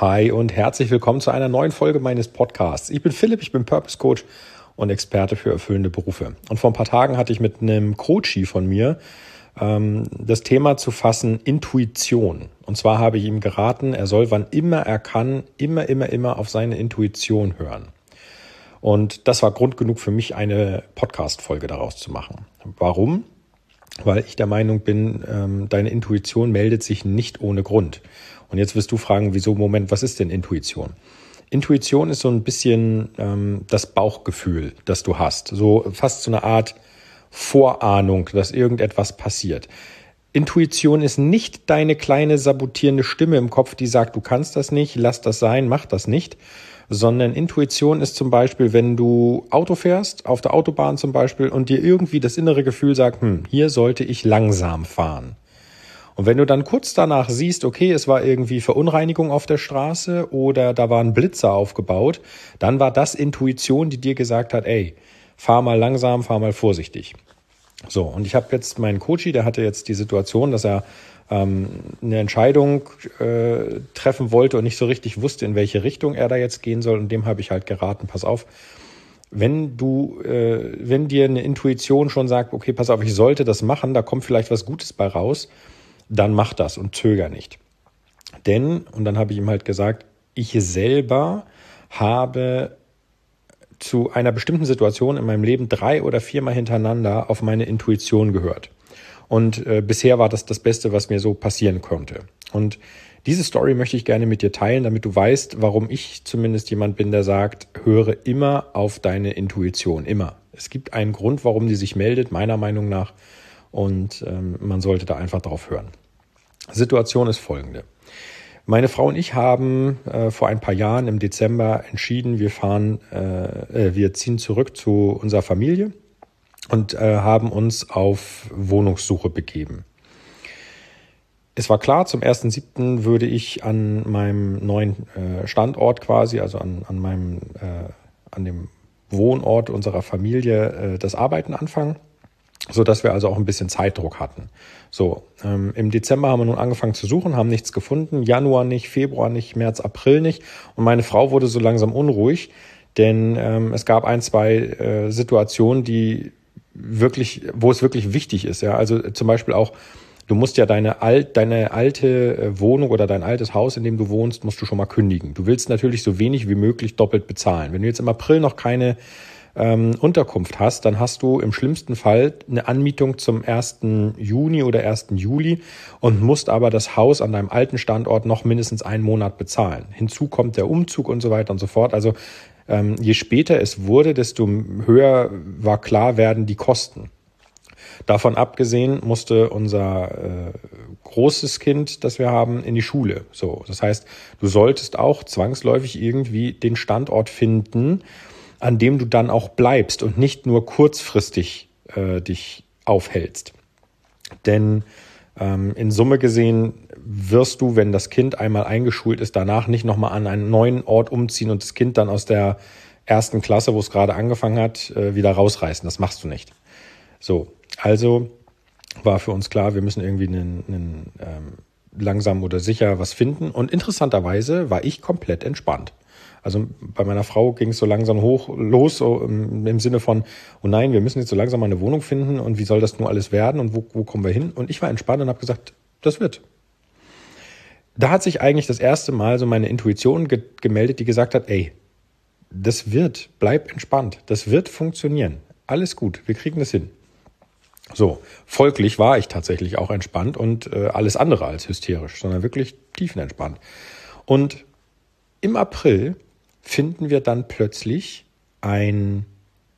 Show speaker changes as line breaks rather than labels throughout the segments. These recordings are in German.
Hi und herzlich willkommen zu einer neuen Folge meines Podcasts. Ich bin Philipp, ich bin Purpose Coach und Experte für erfüllende Berufe. Und vor ein paar Tagen hatte ich mit einem Coachie von mir ähm, das Thema zu fassen Intuition. Und zwar habe ich ihm geraten, er soll, wann immer er kann, immer, immer, immer auf seine Intuition hören. Und das war Grund genug für mich, eine Podcast-Folge daraus zu machen. Warum? Weil ich der Meinung bin, ähm, deine Intuition meldet sich nicht ohne Grund. Und jetzt wirst du fragen, wieso, Moment, was ist denn Intuition? Intuition ist so ein bisschen ähm, das Bauchgefühl, das du hast. So fast so eine Art Vorahnung, dass irgendetwas passiert. Intuition ist nicht deine kleine sabotierende Stimme im Kopf, die sagt, du kannst das nicht, lass das sein, mach das nicht, sondern Intuition ist zum Beispiel, wenn du Auto fährst, auf der Autobahn zum Beispiel, und dir irgendwie das innere Gefühl sagt, hm, hier sollte ich langsam fahren. Und wenn du dann kurz danach siehst, okay, es war irgendwie Verunreinigung auf der Straße oder da war ein Blitzer aufgebaut, dann war das Intuition, die dir gesagt hat, ey, fahr mal langsam, fahr mal vorsichtig. So, und ich habe jetzt meinen Coachy, der hatte jetzt die Situation, dass er ähm, eine Entscheidung äh, treffen wollte und nicht so richtig wusste, in welche Richtung er da jetzt gehen soll. Und dem habe ich halt geraten, pass auf, wenn du, äh, wenn dir eine Intuition schon sagt, okay, pass auf, ich sollte das machen, da kommt vielleicht was Gutes bei raus, dann mach das und zöger nicht. Denn, und dann habe ich ihm halt gesagt, ich selber habe zu einer bestimmten Situation in meinem Leben drei oder viermal hintereinander auf meine Intuition gehört. Und äh, bisher war das das Beste, was mir so passieren konnte. Und diese Story möchte ich gerne mit dir teilen, damit du weißt, warum ich zumindest jemand bin, der sagt, höre immer auf deine Intuition, immer. Es gibt einen Grund, warum die sich meldet, meiner Meinung nach und ähm, man sollte da einfach drauf hören. Situation ist folgende. Meine Frau und ich haben äh, vor ein paar Jahren im Dezember entschieden, wir fahren, äh, äh wir ziehen zurück zu unserer Familie und äh, haben uns auf Wohnungssuche begeben. Es war klar, zum 1.7. würde ich an meinem neuen äh, Standort quasi, also an, an meinem, äh, an dem Wohnort unserer Familie, äh, das Arbeiten anfangen so dass wir also auch ein bisschen Zeitdruck hatten. So, ähm, im Dezember haben wir nun angefangen zu suchen, haben nichts gefunden, Januar nicht, Februar nicht, März, April nicht und meine Frau wurde so langsam unruhig, denn ähm, es gab ein, zwei äh, Situationen, die wirklich, wo es wirklich wichtig ist. Ja, also zum Beispiel auch Du musst ja deine, alt, deine alte äh, Wohnung oder dein altes Haus, in dem du wohnst, musst du schon mal kündigen. Du willst natürlich so wenig wie möglich doppelt bezahlen. Wenn du jetzt im April noch keine ähm, Unterkunft hast, dann hast du im schlimmsten Fall eine Anmietung zum 1. Juni oder 1. Juli und musst aber das Haus an deinem alten Standort noch mindestens einen Monat bezahlen. Hinzu kommt der Umzug und so weiter und so fort. Also ähm, je später es wurde, desto höher war klar werden die Kosten. Davon abgesehen musste unser äh, großes Kind, das wir haben, in die Schule. So, das heißt, du solltest auch zwangsläufig irgendwie den Standort finden, an dem du dann auch bleibst und nicht nur kurzfristig äh, dich aufhältst. Denn in Summe gesehen wirst du, wenn das Kind einmal eingeschult ist, danach nicht nochmal an einen neuen Ort umziehen und das Kind dann aus der ersten Klasse, wo es gerade angefangen hat, äh, wieder rausreißen. Das machst du nicht. So, also war für uns klar, wir müssen irgendwie einen, einen ähm, langsam oder sicher was finden. Und interessanterweise war ich komplett entspannt. Also bei meiner Frau ging es so langsam hoch los, so im, Sinne von, oh nein, wir müssen jetzt so langsam mal eine Wohnung finden und wie soll das nur alles werden und wo, wo kommen wir hin? Und ich war entspannt und habe gesagt, das wird. Da hat sich eigentlich das erste Mal so meine Intuition ge gemeldet, die gesagt hat, ey, das wird, bleib entspannt, das wird funktionieren. Alles gut, wir kriegen das hin. So, folglich war ich tatsächlich auch entspannt und äh, alles andere als hysterisch, sondern wirklich tiefenentspannt. Und im April finden wir dann plötzlich ein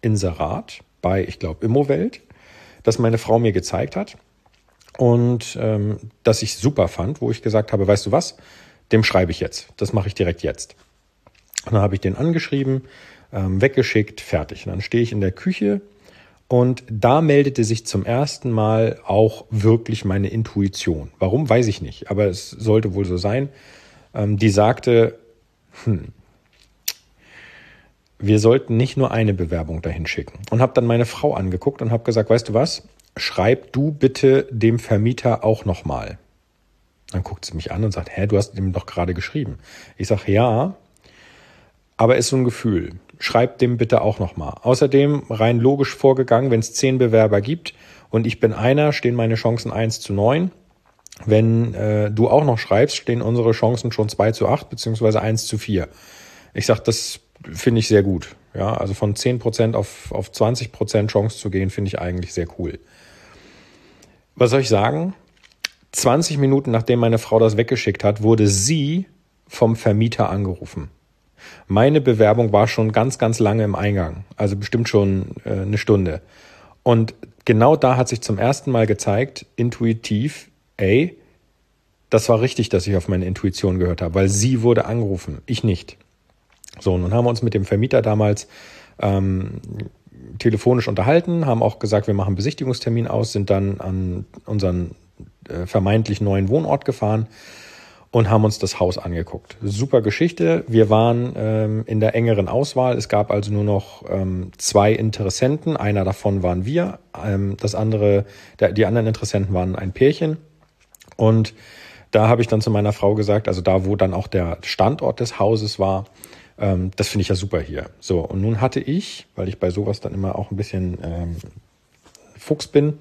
Inserat bei, ich glaube, Immowelt, das meine Frau mir gezeigt hat und ähm, das ich super fand, wo ich gesagt habe, weißt du was, dem schreibe ich jetzt, das mache ich direkt jetzt. Und dann habe ich den angeschrieben, ähm, weggeschickt, fertig. Und dann stehe ich in der Küche und da meldete sich zum ersten Mal auch wirklich meine Intuition. Warum, weiß ich nicht, aber es sollte wohl so sein. Ähm, die sagte, hm, wir sollten nicht nur eine Bewerbung dahin schicken. Und habe dann meine Frau angeguckt und habe gesagt, weißt du was, schreib du bitte dem Vermieter auch nochmal. Dann guckt sie mich an und sagt, hä, du hast ihm doch gerade geschrieben. Ich sage, ja, aber ist so ein Gefühl. Schreib dem bitte auch nochmal. Außerdem rein logisch vorgegangen, wenn es zehn Bewerber gibt und ich bin einer, stehen meine Chancen eins zu neun. Wenn äh, du auch noch schreibst, stehen unsere Chancen schon zwei zu acht beziehungsweise eins zu vier. Ich sag, das finde ich sehr gut. Ja, also von zehn Prozent auf, auf 20% Chance zu gehen, finde ich eigentlich sehr cool. Was soll ich sagen? 20 Minuten nachdem meine Frau das weggeschickt hat, wurde sie vom Vermieter angerufen. Meine Bewerbung war schon ganz, ganz lange im Eingang, also bestimmt schon äh, eine Stunde. Und genau da hat sich zum ersten Mal gezeigt, intuitiv, ey, das war richtig, dass ich auf meine Intuition gehört habe, weil sie wurde angerufen, ich nicht. So, nun haben wir uns mit dem Vermieter damals ähm, telefonisch unterhalten, haben auch gesagt, wir machen Besichtigungstermin aus, sind dann an unseren äh, vermeintlich neuen Wohnort gefahren und haben uns das Haus angeguckt. Super Geschichte. Wir waren ähm, in der engeren Auswahl. Es gab also nur noch ähm, zwei Interessenten. Einer davon waren wir. Ähm, das andere, der, die anderen Interessenten waren ein Pärchen. Und da habe ich dann zu meiner Frau gesagt, also da, wo dann auch der Standort des Hauses war, ähm, das finde ich ja super hier. So, und nun hatte ich, weil ich bei sowas dann immer auch ein bisschen ähm, Fuchs bin,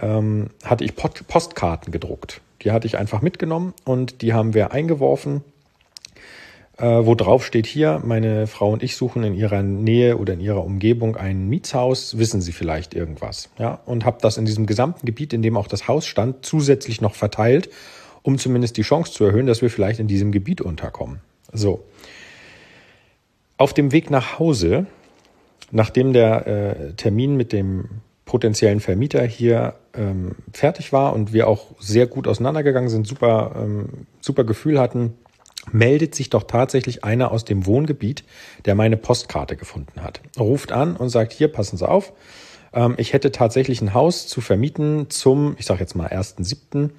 ähm, hatte ich Postkarten gedruckt. Die hatte ich einfach mitgenommen und die haben wir eingeworfen, äh, wo drauf steht hier, meine Frau und ich suchen in ihrer Nähe oder in ihrer Umgebung ein Mietshaus, wissen Sie vielleicht irgendwas? Ja, und habe das in diesem gesamten Gebiet, in dem auch das Haus stand, zusätzlich noch verteilt, um zumindest die Chance zu erhöhen, dass wir vielleicht in diesem Gebiet unterkommen. So. Auf dem Weg nach Hause, nachdem der äh, Termin mit dem potenziellen Vermieter hier ähm, fertig war und wir auch sehr gut auseinandergegangen sind, super, ähm, super Gefühl hatten, meldet sich doch tatsächlich einer aus dem Wohngebiet, der meine Postkarte gefunden hat. Ruft an und sagt, hier, passen Sie auf, ähm, ich hätte tatsächlich ein Haus zu vermieten zum, ich sage jetzt mal, 1.7.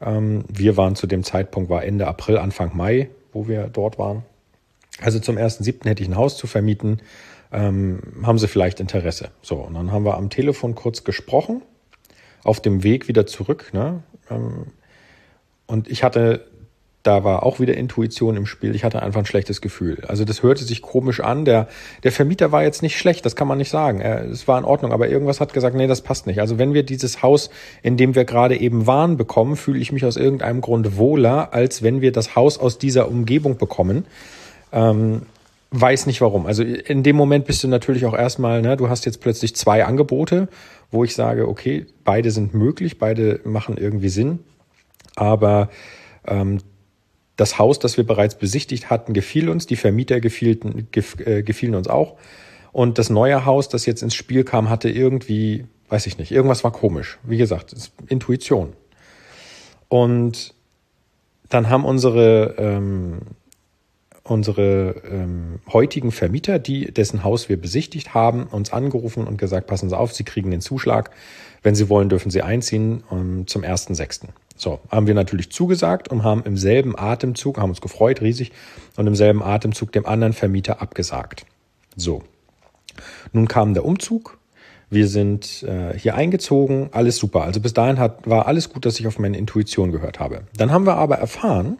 Ähm, wir waren zu dem Zeitpunkt, war Ende April, Anfang Mai, wo wir dort waren. Also zum 1.7. hätte ich ein Haus zu vermieten. Ähm, haben Sie vielleicht Interesse? So, und dann haben wir am Telefon kurz gesprochen, auf dem Weg wieder zurück. Ne? Ähm, und ich hatte, da war auch wieder Intuition im Spiel. Ich hatte einfach ein schlechtes Gefühl. Also das hörte sich komisch an. Der, der Vermieter war jetzt nicht schlecht, das kann man nicht sagen. Es war in Ordnung, aber irgendwas hat gesagt, nee, das passt nicht. Also wenn wir dieses Haus, in dem wir gerade eben waren, bekommen, fühle ich mich aus irgendeinem Grund wohler, als wenn wir das Haus aus dieser Umgebung bekommen. Ähm, weiß nicht warum. Also in dem Moment bist du natürlich auch erstmal, ne, du hast jetzt plötzlich zwei Angebote, wo ich sage, okay, beide sind möglich, beide machen irgendwie Sinn. Aber ähm, das Haus, das wir bereits besichtigt hatten, gefiel uns, die Vermieter gefielten, gef, äh, gefielen uns auch. Und das neue Haus, das jetzt ins Spiel kam, hatte irgendwie, weiß ich nicht, irgendwas war komisch. Wie gesagt, Intuition. Und dann haben unsere ähm, unsere ähm, heutigen Vermieter, die dessen Haus wir besichtigt haben, uns angerufen und gesagt, passen Sie auf, Sie kriegen den Zuschlag. Wenn Sie wollen, dürfen Sie einziehen um, ähm, zum 1.6. So, haben wir natürlich zugesagt und haben im selben Atemzug, haben uns gefreut, riesig, und im selben Atemzug dem anderen Vermieter abgesagt. So. Nun kam der Umzug. Wir sind äh, hier eingezogen, alles super. Also bis dahin hat, war alles gut, dass ich auf meine Intuition gehört habe. Dann haben wir aber erfahren,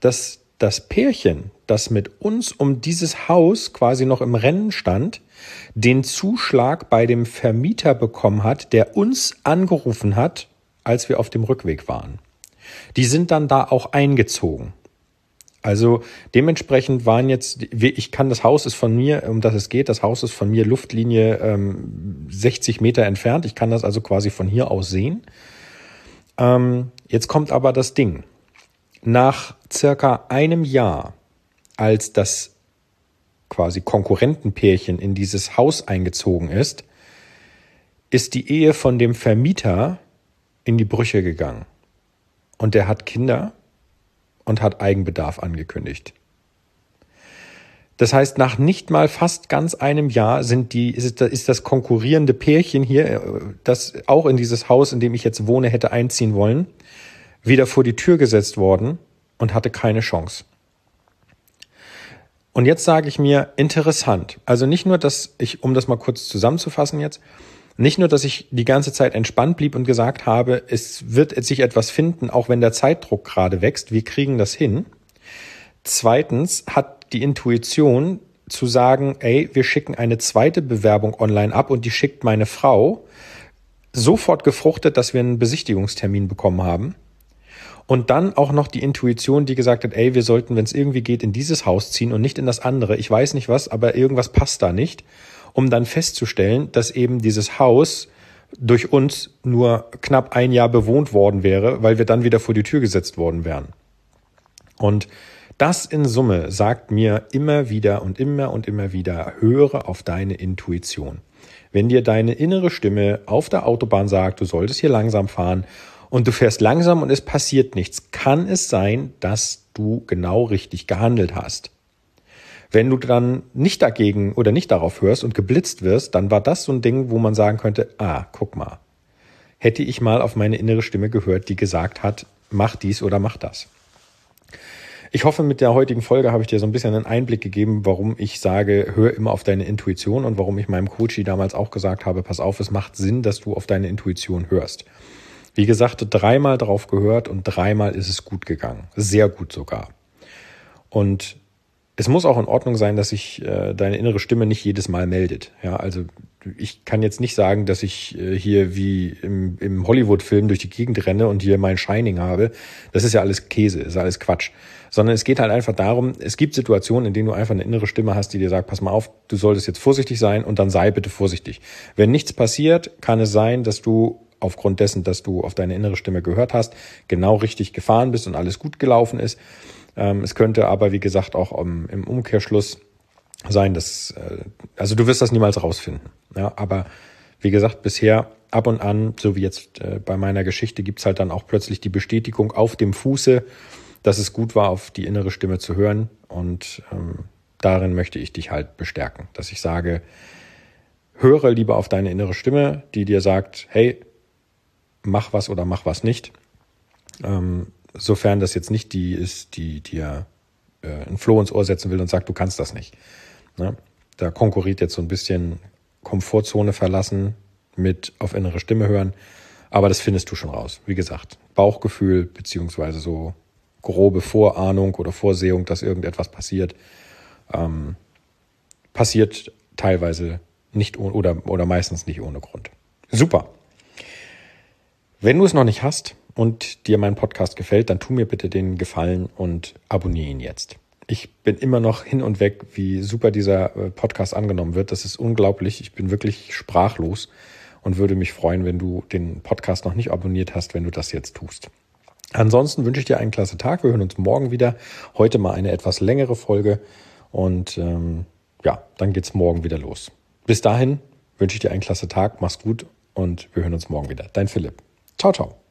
dass das Pärchen, das mit uns um dieses Haus quasi noch im Rennen stand, den Zuschlag bei dem Vermieter bekommen hat, der uns angerufen hat, als wir auf dem Rückweg waren. Die sind dann da auch eingezogen. Also dementsprechend waren jetzt, ich kann das Haus ist von mir, um das es geht, das Haus ist von mir Luftlinie ähm, 60 Meter entfernt. Ich kann das also quasi von hier aus sehen. Ähm, jetzt kommt aber das Ding. Nach circa einem Jahr, als das quasi Konkurrentenpärchen in dieses Haus eingezogen ist, ist die Ehe von dem Vermieter in die Brüche gegangen. Und der hat Kinder und hat Eigenbedarf angekündigt. Das heißt, nach nicht mal fast ganz einem Jahr sind die, ist das konkurrierende Pärchen hier, das auch in dieses Haus, in dem ich jetzt wohne, hätte einziehen wollen, wieder vor die Tür gesetzt worden und hatte keine Chance. Und jetzt sage ich mir, interessant. Also nicht nur, dass ich, um das mal kurz zusammenzufassen jetzt, Nicht nur, dass ich die ganze Zeit entspannt blieb und gesagt habe, es wird sich etwas finden, auch wenn der Zeitdruck gerade wächst, wir kriegen das hin. Zweitens hat die Intuition zu sagen, ey, wir schicken eine zweite Bewerbung online ab und die schickt meine Frau, sofort gefruchtet, dass wir einen Besichtigungstermin bekommen haben. Und dann auch noch die Intuition, die gesagt hat, ey, wir sollten, wenn es irgendwie geht, in dieses Haus ziehen und nicht in das andere. Ich weiß nicht was, aber irgendwas passt da nicht um dann festzustellen, dass eben dieses Haus durch uns nur knapp ein Jahr bewohnt worden wäre, weil wir dann wieder vor die Tür gesetzt worden wären. Und das in Summe sagt mir immer wieder und immer und immer wieder, höre auf deine Intuition. Wenn dir deine innere Stimme auf der Autobahn sagt, du solltest hier langsam fahren und du fährst langsam und es passiert nichts, kann es sein, dass du genau richtig gehandelt hast. Wenn du dann nicht dagegen oder nicht darauf hörst und geblitzt wirst, dann war das so ein Ding, wo man sagen könnte, ah, guck mal, hätte ich mal auf meine innere Stimme gehört, die gesagt hat, mach dies oder mach das. Ich hoffe, mit der heutigen Folge habe ich dir so ein bisschen einen Einblick gegeben, warum ich sage, hör immer auf deine Intuition und warum ich meinem Coachy damals auch gesagt habe, pass auf, es macht Sinn, dass du auf deine Intuition hörst. Wie gesagt, dreimal drauf gehört und dreimal ist es gut gegangen. Sehr gut sogar. Und es muss auch in Ordnung sein, dass sich äh, deine innere Stimme nicht jedes Mal meldet. Ja, also ich kann jetzt nicht sagen, dass ich äh, hier wie im, im Hollywood-Film durch die Gegend renne und hier mein Shining habe. Das ist ja alles Käse, ist alles Quatsch. Sondern es geht halt einfach darum, es gibt Situationen, in denen du einfach eine innere Stimme hast, die dir sagt, pass mal auf, du solltest jetzt vorsichtig sein und dann sei bitte vorsichtig. Wenn nichts passiert, kann es sein, dass du aufgrund dessen, dass du auf deine innere Stimme gehört hast, genau richtig gefahren bist und alles gut gelaufen ist. Ähm, es könnte aber, wie gesagt, auch im Umkehrschluss sein, dass, äh, also du wirst das niemals rausfinden. Ja, aber wie gesagt, bisher ab und an, so wie jetzt äh, bei meiner Geschichte, gibt's halt dann auch plötzlich die Bestätigung auf dem Fuße, dass es gut war, auf die innere Stimme zu hören. Und ähm, darin möchte ich dich halt bestärken, dass ich sage, höre lieber auf deine innere Stimme, die dir sagt, hey, mach was oder mach was nicht. Ähm, sofern das jetzt nicht die ist, die dir äh, ein Floh ins Ohr setzen will und sagt, du kannst das nicht. Ne? Da konkurriert jetzt so ein bisschen Komfortzone verlassen mit auf innere Stimme hören. Aber das findest du schon raus. Wie gesagt, Bauchgefühl beziehungsweise so grobe Vorahnung oder Vorsehung, dass irgendetwas passiert, ähm, passiert teilweise nicht oder, oder meistens nicht ohne Grund. Super. Wenn du es noch nicht hast, und dir mein Podcast gefällt, dann tu mir bitte den Gefallen und abonniere ihn jetzt. Ich bin immer noch hin und weg, wie super dieser äh, Podcast angenommen wird. Das ist unglaublich. Ich bin wirklich sprachlos und würde mich freuen, wenn du den Podcast noch nicht abonniert hast, wenn du das jetzt tust. Ansonsten wünsche ich dir einen klasse Tag. Wir hören uns morgen wieder. Heute mal eine etwas längere Folge und ähm, ja, dann geht's morgen wieder los. Bis dahin wünsche ich dir einen klasse Tag. Mach's gut und wir hören uns morgen wieder. Dein Philipp. Ciao, ciao.